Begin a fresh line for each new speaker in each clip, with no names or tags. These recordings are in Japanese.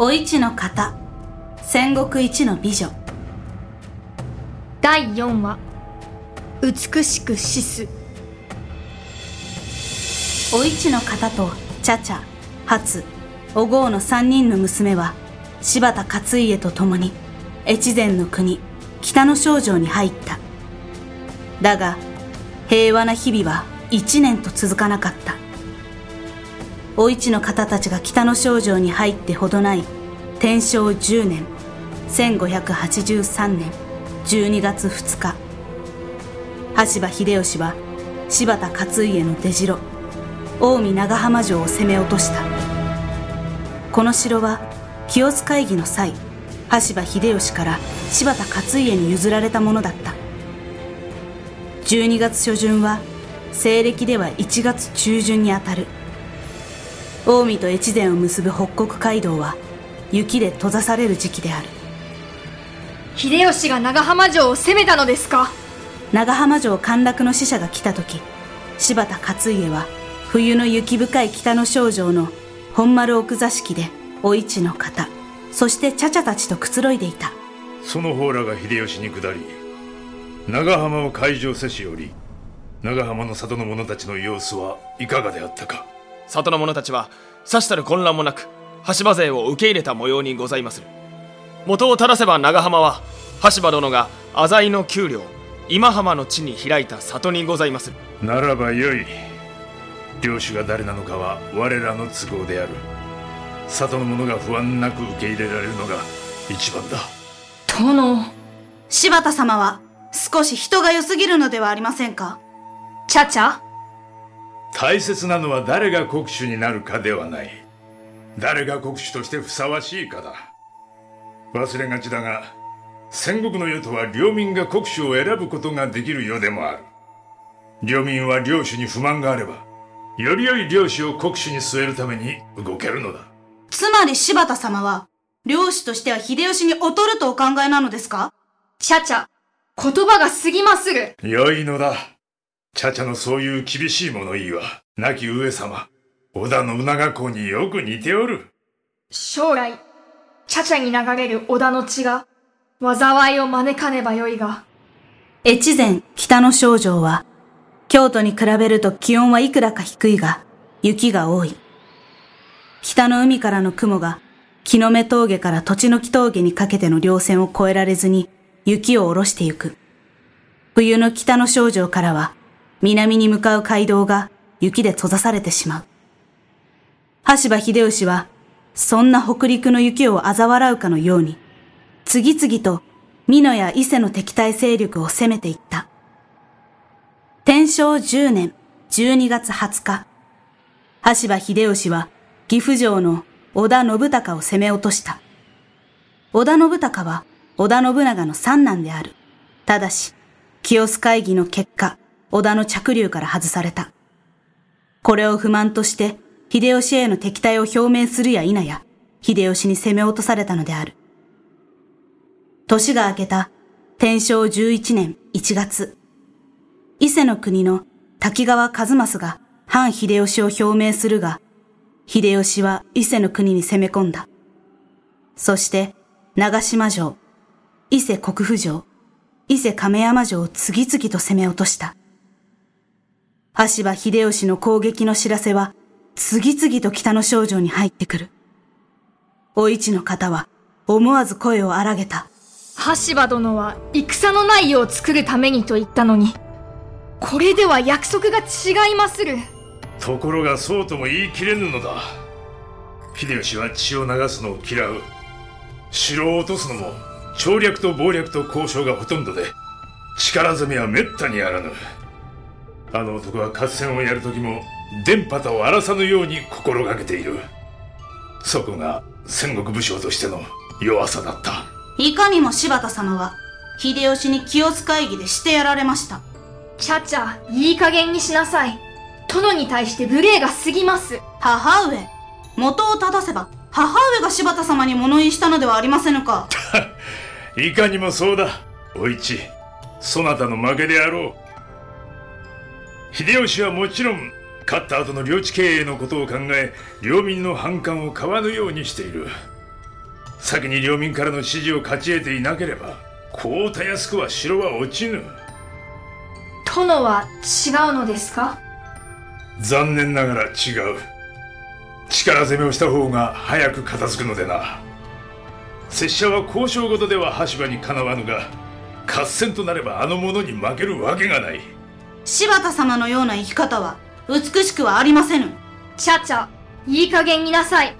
お市の方。戦国一の美女。
第4話。美しく死す。
お市の方と茶々初お郷の三人の娘は柴田勝家と共に越前の国北の少女に入った。だが平和な日々は一年と続かなかったお市の方たちが北の少女に入ってほどない天正10年1583年12月2日。羽柴秀吉は柴田勝家の出城近江長浜城を攻め落とした。この城は清須会議の際羽柴秀吉から柴田勝家に譲られたものだった。12月初旬は西暦では1月中旬にあたる。近江と越前を結ぶ北国街道は雪で閉ざされる時期である。
秀吉が長浜城を攻めたのですか？
長浜城陥落の使者が来た時柴田勝家は冬の雪深い北の少城の本丸奥座敷でお市の方そして茶々たちとくつろいでいた。
その方らが秀吉に下り長浜を海上せしより長浜の里の者たちの様子はいかがであったか？
里の者たちはさしたる混乱もなく羽柴勢を受け入れた模様にございまする。元を正せば長浜は羽柴殿が浅井の給料今浜の地に開いた里にございまする。
ならばよい。領主が誰なのかは我らの都合である。里の者が不安なく受け入れられるのが一番だ。
殿。
柴田様は少し人が良すぎるのではありませんか？
ちゃちゃ
大切なのは誰が国主になるかではない。誰が国主としてふさわしいかだ。忘れがちだが戦国の世とは領民が国主を選ぶことができる世でもある。領民は領主に不満があればより良い領主を国主に据えるために動けるのだ。
つまり柴田様は領主としては秀吉に劣るとお考えなのですか？
ちゃちゃ言葉が過ぎまする。
良いのだ茶々のそういう厳しい物言いは亡き上様織田信長公によく似ておる。
将来ちゃちゃに流れる織田の血が災いを招かねばよいが。
越前北の少城は京都に比べると気温はいくらか低いが雪が多い。北の海からの雲が木の目峠から土地の木峠にかけての稜線を越えられずに雪を下ろしてゆく。冬の北の少城からは南に向かう街道が雪で閉ざされてしまう。羽柴秀吉は、そんな北陸の雪を嘲笑うかのように、次々と美濃や伊勢の敵対勢力を攻めていった。天正10年12月20日、羽柴秀吉は岐阜城の織田信孝を攻め落とした。織田信孝は織田信長の三男である。ただし、清須会議の結果、織田の着流から外された。これを不満として、秀吉への敵対を表明するや否や、秀吉に攻め落とされたのである。年が明けた天正11年1月、伊勢の国の滝川一益が反秀吉を表明するが、秀吉は伊勢の国に攻め込んだ。そして、長島城、伊勢国府城、伊勢亀山城を次々と攻め落とした。羽柴秀吉の攻撃の知らせは次々と北の少女に入ってくる。お市の方は思わず声を荒げた。
羽柴殿は戦のない世を作るためにと言ったのに、これでは約束が違いまする。
ところがそうとも言い切れぬのだ。秀吉は血を流すのを嫌う。城を落とすのも調略と謀略と交渉がほとんどで、力攻めは滅多にあらぬ。あの男は合戦をやる時も電波と荒らさぬように心がけている。そこが戦国武将としての弱さだった。
いかにも柴田様は秀吉に清須会議でしてやられました。
ちゃちゃいい加減にしなさい。殿に対して無礼が過ぎます。
母上元を正せば母上が柴田様に物言いしたのではありませぬか。
いかにもそうだ。お市そなたの負けであろう秀吉はもちろん勝った後の領地経営のことを考え領民の反感を買わぬようにしている。先に領民からの支持を勝ち得ていなければこうたやすくは城は落ちぬ。
殿は違うのですか？
残念ながら違う。力攻めをした方が早く片付くのでな。拙者は交渉事では羽柴にかなわぬが合戦となればあの者に負けるわけがない
柴田様のような生き方は美しくはありませぬ。
ちゃちゃいい加減になさい。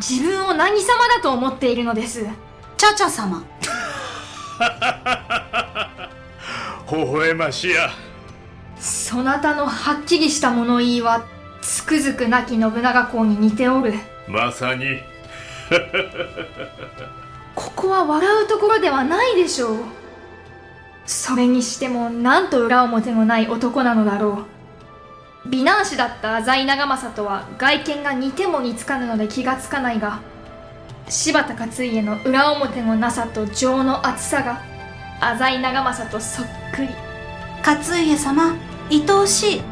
自分を何様だと思っているのです。
チャチャ様。
微笑ましや。
そなたのはっきりした物言いはつくづく亡き信長公に似ておる。
まさに。
ここは笑うところではないでしょうそれにしてもなんと裏表のない男なのだろう。美男子だった浅井長政とは外見が似ても似つかぬので気がつかないが柴田勝家の裏表のなさと情の厚さが浅井長政とそっくり。
勝家様愛おしい。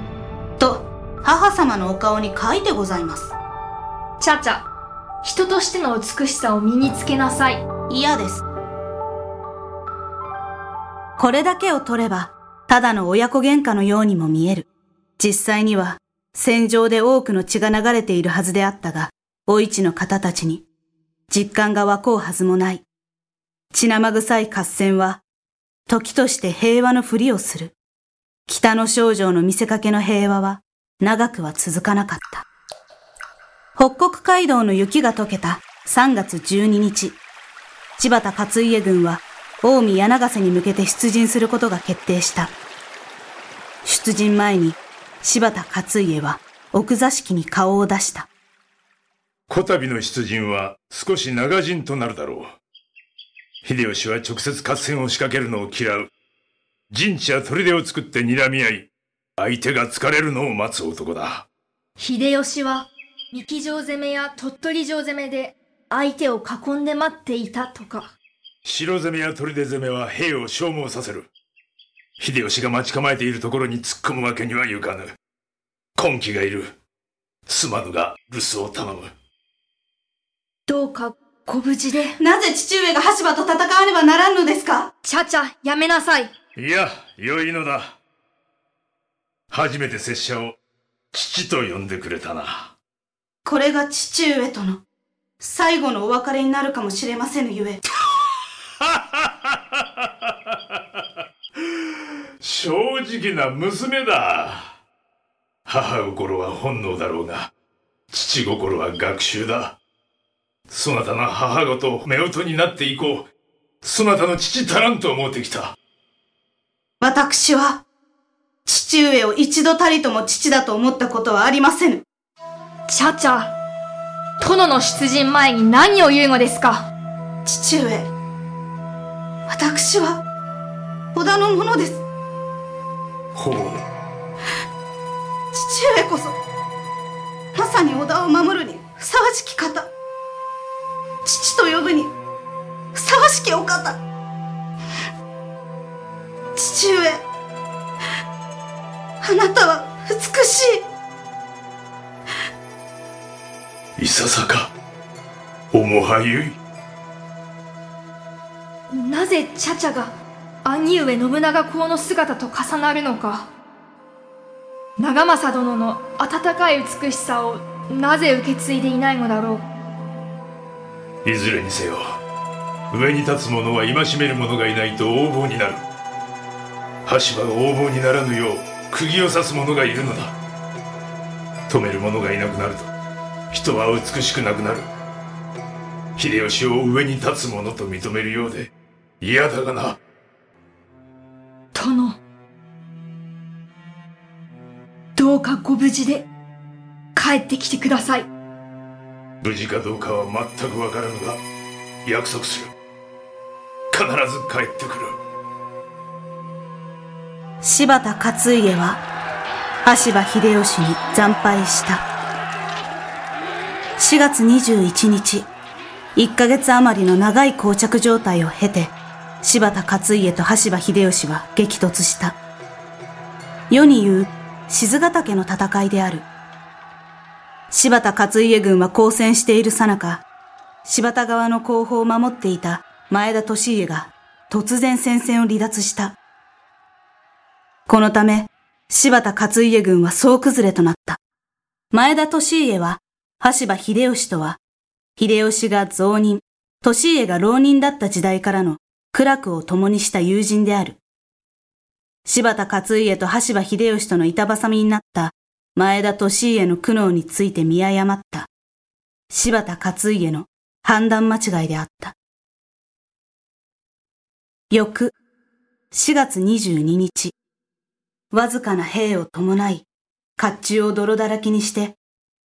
と母様のお顔に書いてございます。
ちゃちゃ人としての美しさを身につけなさい。
嫌ですこれだけを取ればただの親子喧嘩のようにも見える。実際には戦場で多くの血が流れているはずであったがお市の方たちに実感が湧こうはずもない。血生臭い合戦は時として平和のふりをする。北の少女の見せかけの平和は長くは続かなかった。北国街道の雪が溶けた3月12日柴田勝家軍は近江柳ヶ瀬に向けて出陣することが決定した。出陣前に柴田勝家は奥座敷に顔を出した。
こたびの出陣は少し長陣となるだろう。秀吉は直接合戦を仕掛けるのを嫌う。陣地や砦を作って睨み合い、相手が疲れるのを待つ男だ。
秀吉は三木城攻めや鳥取城攻めで相手を囲んで待っていたとか。
城攻めや砦攻めは兵を消耗させる。秀吉が待ち構えているところに突っ込むわけにはいかぬ。根気がいる。すまぬが留守を頼む。
どうかご無事で。
なぜ父上が羽柴と戦わねばならんのですか？
ちゃちゃ、やめなさい。
いや、良いのだ。初めて拙者を父と呼んでくれたな。
これが父上との最後のお別れになるかもしれませぬゆえ。
正直な娘だ。母心は本能だろうが、父心は学習だ。そなたの母ごと夫婦になっていこう。そなたの父足らんと思ってきた。
私は、父上を一度たりとも父だと思ったことはありませぬ。
ちゃちゃ、殿の出陣前に何を言うのですか
父上、私は、織田のものです。
ほう。
父上こそ、まさに織田を守るにふさわしき方。父と呼ぶにふさわしきお方。父上、あなたは美し
い。いささか、おもはゆい。
なぜチャチャが兄上信長公の姿と重なるのか。長政殿の温かい美しさをなぜ受け継いでいないのだろ
う。いずれにせよ上に立つ者は戒める者がいないと横暴になる。羽柴が横暴にならぬよう釘を刺す者がいるのだ。止める者がいなくなると人は美しくなくなる。秀吉を上に立つ者と認めるようで嫌だがな。
殿。どうかご無事で帰ってきてください。
無事かどうかは全くわからぬが、約束する。必ず帰ってくる。
柴田勝家は、羽柴秀吉に惨敗した。4月21日、1ヶ月余りの長い膠着状態を経て、柴田勝家と羽柴秀吉は激突した。世に言う、静ヶ岳の戦いである。柴田勝家軍は交戦しているさなか、柴田側の後方を守っていた前田利家が突然戦線を離脱した。このため、柴田勝家軍は総崩れとなった。前田利家は、羽柴秀吉とは、秀吉が増人、利家が浪人だった時代からの苦楽を共にした友人である。柴田勝家と羽柴秀吉との板挟みになった前田利家の苦悩について見誤った柴田勝家の判断間違いであった。翌4月22日、わずかな兵を伴い、甲冑を泥だらけにして、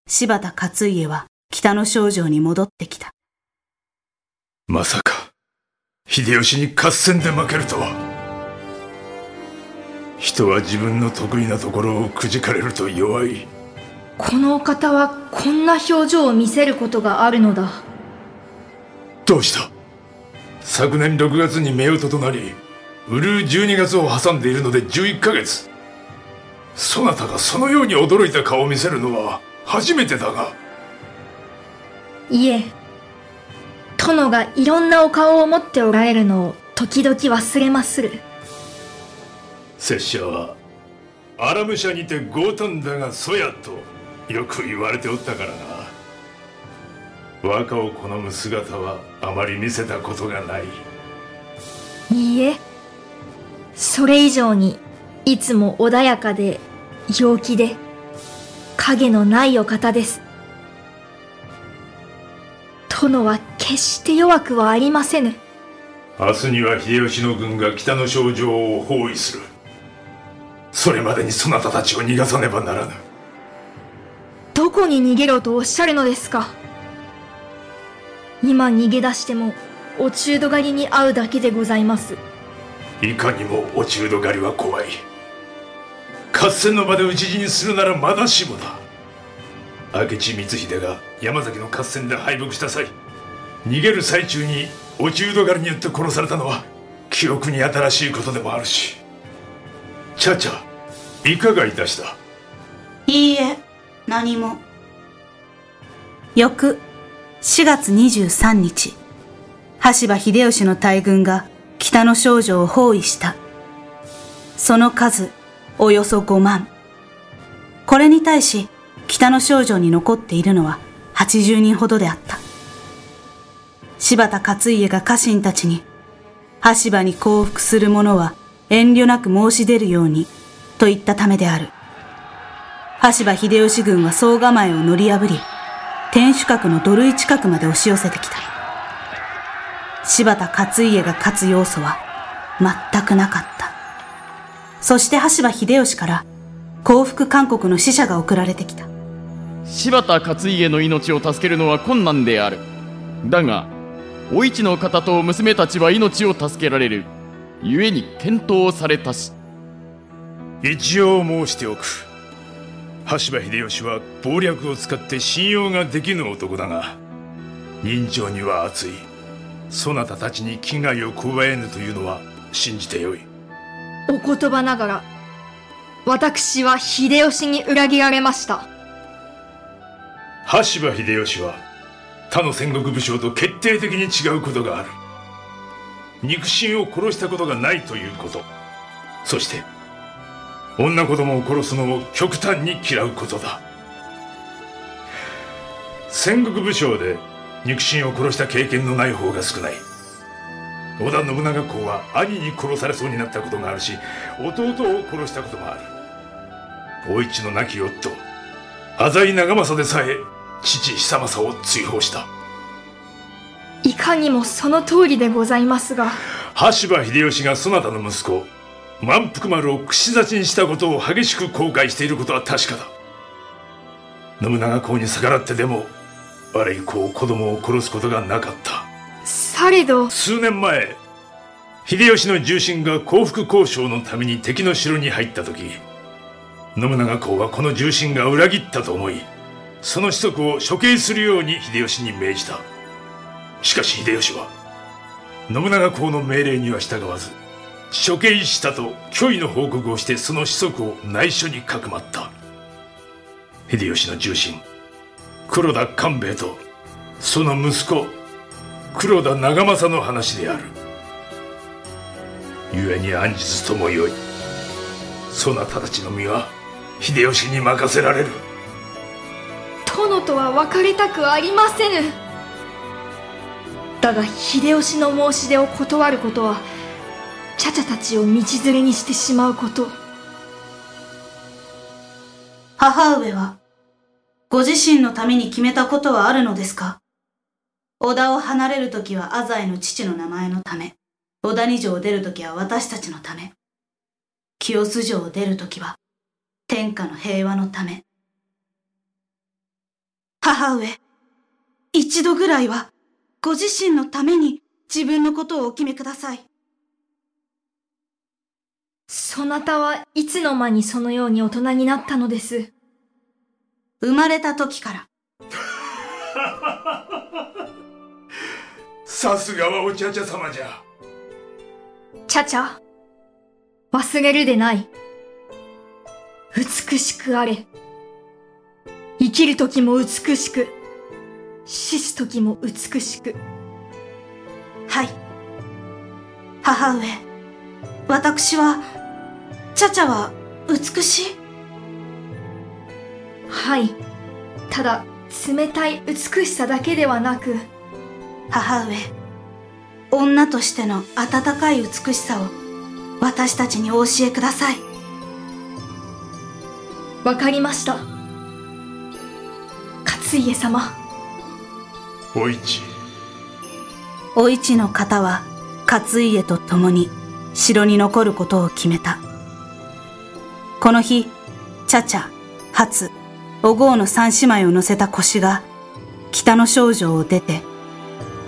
柴田勝家は北の少女に戻ってきた。
まさか、秀吉に合戦で負けるとは。人は自分の得意なところをくじかれると弱い。
このお方はこんな表情を見せることがあるのだ。
どうした？昨年6月に夫婦となり、うるう12月を挟んでいるので11ヶ月。そなたがそのように驚いた顔を見せるのは初めてだが。
いえ、殿がいろんなお顔を持っておられるのを時々忘れまする。
拙者は、アラム社にて強胆だがそやとよく言われておったからな。和歌を好む姿はあまり見せたことがない
いいえそれ以上にいつも穏やかで陽気で影のないお方です殿は決して弱くはありませぬ。
明日には秀吉の軍が北の症状を包囲する。それまでにそなたたちを逃がさねばならぬ。
どこに逃げろとおっしゃるのですか。今逃げ出しても落ち度狩りに遭うだけでございます。
いかにも落ち度狩りは怖い。合戦の場で討ち死にするならまだしもだ。明智光秀が山崎の合戦で敗北した際逃げる最中に落ち度狩りによって殺されたのは記憶に新しいことでもあるしチャチャいかがいたした？
いいえ何も翌4月23日、羽柴秀吉の大軍が北の少女を包囲した。その数、およそ5万。これに対し、北の少女に残っているのは80人ほどであった。柴田勝家が家臣たちに、羽柴に降伏する者は遠慮なく申し出るように、と言ったためである。羽柴秀吉軍は総構えを乗り破り、天守閣の土塁近くまで押し寄せてきた。柴田勝家が勝つ要素は全くなかった。そして羽柴秀吉から降伏勧告の使者が送られてきた。
柴田勝家の命を助けるのは困難である。だが、お市の方と娘たちは命を助けられる。故に検討されたし。
一応申しておく。羽柴秀吉は謀略を使って信用ができぬ男だが人情には熱いそなたたちに危害を加えぬというのは信じてよい
お言葉ながら私は秀吉に裏切られました
羽柴秀吉は他の戦国武将と決定的に違うことがある。肉親を殺したことがないということ。そして女子供を殺すのを極端に嫌うことだ。戦国武将で肉親を殺した経験のない方が少ない。織田信長公は兄に殺されそうになったことがあるし弟を殺したこともある。大一の亡き夫浅井長政でさえ父久政を追放した。
いかにもその通りでございますが。
羽柴秀吉がそなたの息子満腹丸を串刺しにしたことを激しく後悔していることは確かだ。信長公に逆らってでもあれ以降子供を殺すことがなかった。
されど。
数年前秀吉の重臣が降伏交渉のために敵の城に入った時信長公はこの重臣が裏切ったと思いその子息を処刑するように秀吉に命じた。しかし秀吉は信長公の命令には従わず処刑したと虚偽の報告をしてその子息を内緒にかくまった。秀吉の重臣黒田官兵衛とその息子黒田長政の話である。故に暗日ともよいそなたたちの身は秀吉に任せられる。
とは別れたくありませぬだが秀吉の申し出を断ることはチャチャたちを道連れにしてしまうこと。
母上は、ご自身のために決めたことはあるのですか？織田を離れるときは浅井の父の名前のため、織田二条を出るときは私たちのため、清洲城を出るときは天下の平和のため。母上、一度ぐらいは、ご自身のために自分のことをお決めください。
そなたはいつの間にそのように大人になったのです。
生まれた時から、
さすがはお茶々様じゃ
チャチャ、忘れるでない。美しくあれ。生きる時も美しく、死す時も美しく。
はい。母上、私は、チャチャは美しい？
はい。ただ、冷たい美しさだけではなく、
母上、女としての温かい美しさを私たちにお教えください。
わかりました。勝家様。
お市
お市の方は勝家と共に城に残ることを決めた。この日、チャチャ、初、お郷の三姉妹を乗せた腰が北の少女を出て、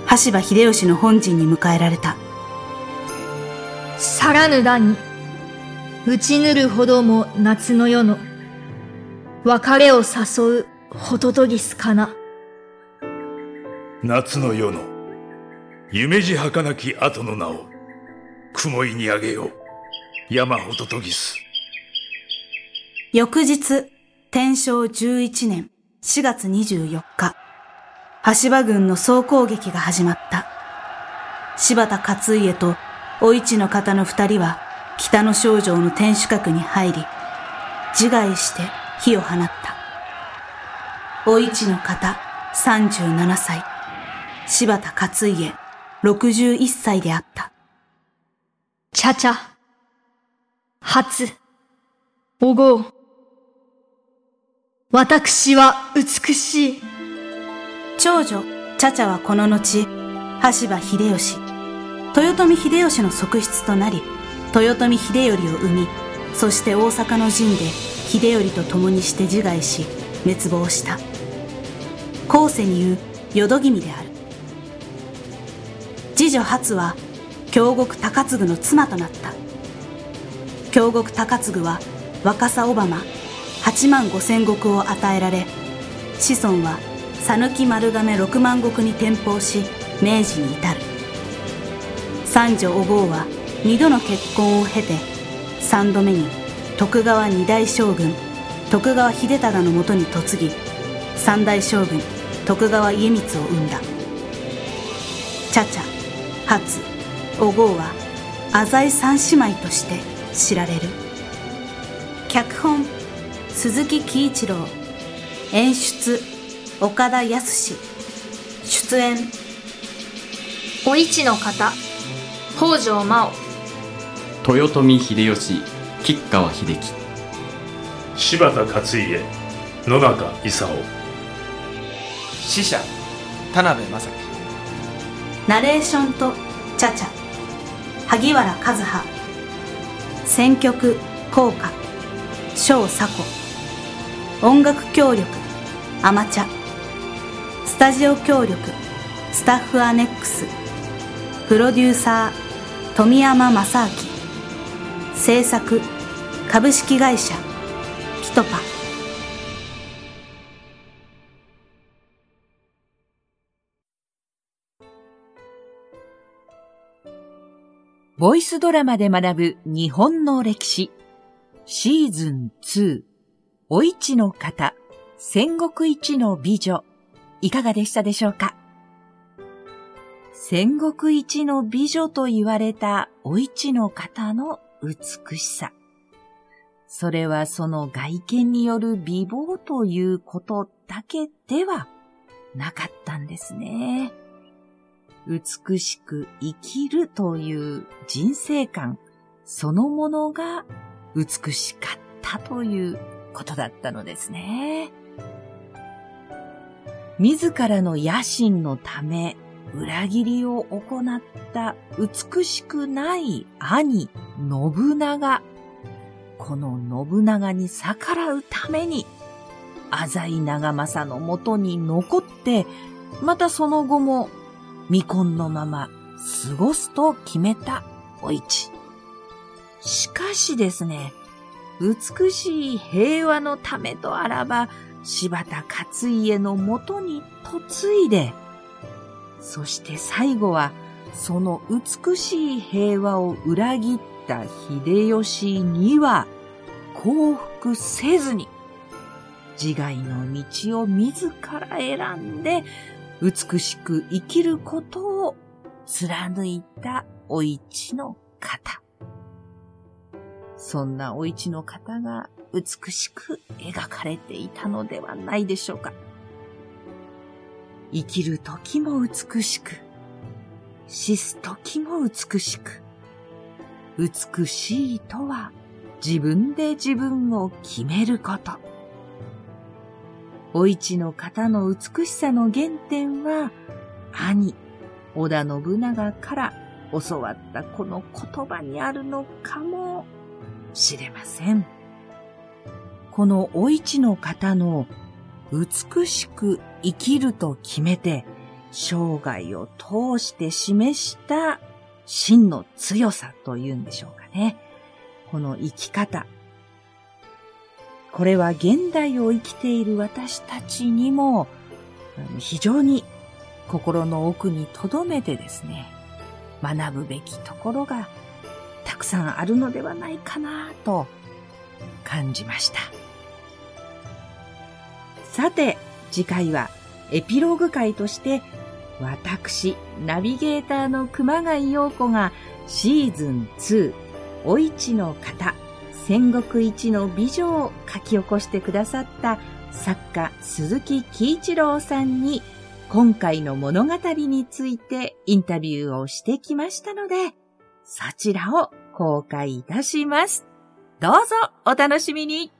羽柴秀吉の本陣に迎えられた。
さらぬだに、打ちぬるほども夏の夜の、別れを誘うホトトギスかな。
夏の夜の夢路儚き後の名を雲井にあげよう山ほどとぎす
翌日、天正11年4月24日、羽柴軍の総攻撃が始まった。柴田勝家とお市の方の二人は北の少城の天守閣に入り、自害して火を放った。お市の方37歳、柴田勝家61歳であった。
チャチャ、初、おごう。私は美しい。
長女、チャチャはこの後、羽柴秀吉、豊臣秀吉の側室となり、豊臣秀頼を生み、そして大阪の陣で秀頼と共にして自害し、滅亡した。後世に言う淀君である。次女初は、京極高次の妻となった。京極高次は若狭小浜8万5千石を与えられ、子孫は讃岐丸亀6万石に転封し明治に至る三女お郷は二度の結婚を経て三度目に徳川二代将軍徳川秀忠のもとに嫁ぎ三代将軍徳川家光を生んだ。チャチャ初お郷は浅井三姉妹として知られる。脚本鈴木喜一郎。演出岡田康出演
お市の方、北条真央。
豊臣秀吉吉川秀樹。
柴田勝家野中勲
死者田辺正樹。
ナレーションとチャチャ。萩原和葉。選曲効果小佐子音楽協力アマチャ。スタジオ協力スタッフアネックス。プロデューサー富山正明。制作株式会社ピトパ。
ボイスドラマで学ぶ日本の歴史。シーズン2。お市の方。戦国一の美女。いかがでしたでしょうか？戦国一の美女と言われたお市の方の美しさ。それはその外見による美貌ということだけではなかったんですね。美しく生きるという人生観そのものが美しかったということだったのですね。自らの野心のため裏切りを行った美しくない兄、信長。この信長に逆らうために、浅井長政のもとに残って、またその後も未婚のまま過ごすと決めたお市。しかしですね、美しい平和のためとあらば、柴田勝家のもとに嫁いで、そして最後は、その美しい平和を裏切った秀吉には、降伏せずに、自害の道を自ら選んで、美しく生きることを貫いたお市の方。そんなお市の方が美しく描かれていたのではないでしょうか。生きる時も美しく、死す時も美しく、美しいとは自分で自分を決めること。お市の方の美しさの原点は、兄、織田信長から教わったこの言葉にあるのかもしれません。このお市の方の美しく生きると決めて生涯を通して示した真の強さというんでしょうかね。この生き方。これは現代を生きている私たちにも非常に心の奥に留めてですね、学ぶべきところがたくさんあるのではないかなと感じました。さて、次回はエピローグ会として私、ナビゲーターの熊谷陽子がシーズン2、お市の方、戦国一の美女を書き起こしてくださった作家鈴木喜一郎さんに今回の物語についてインタビューをしてきましたので、そちらを公開いたします。どうぞお楽しみに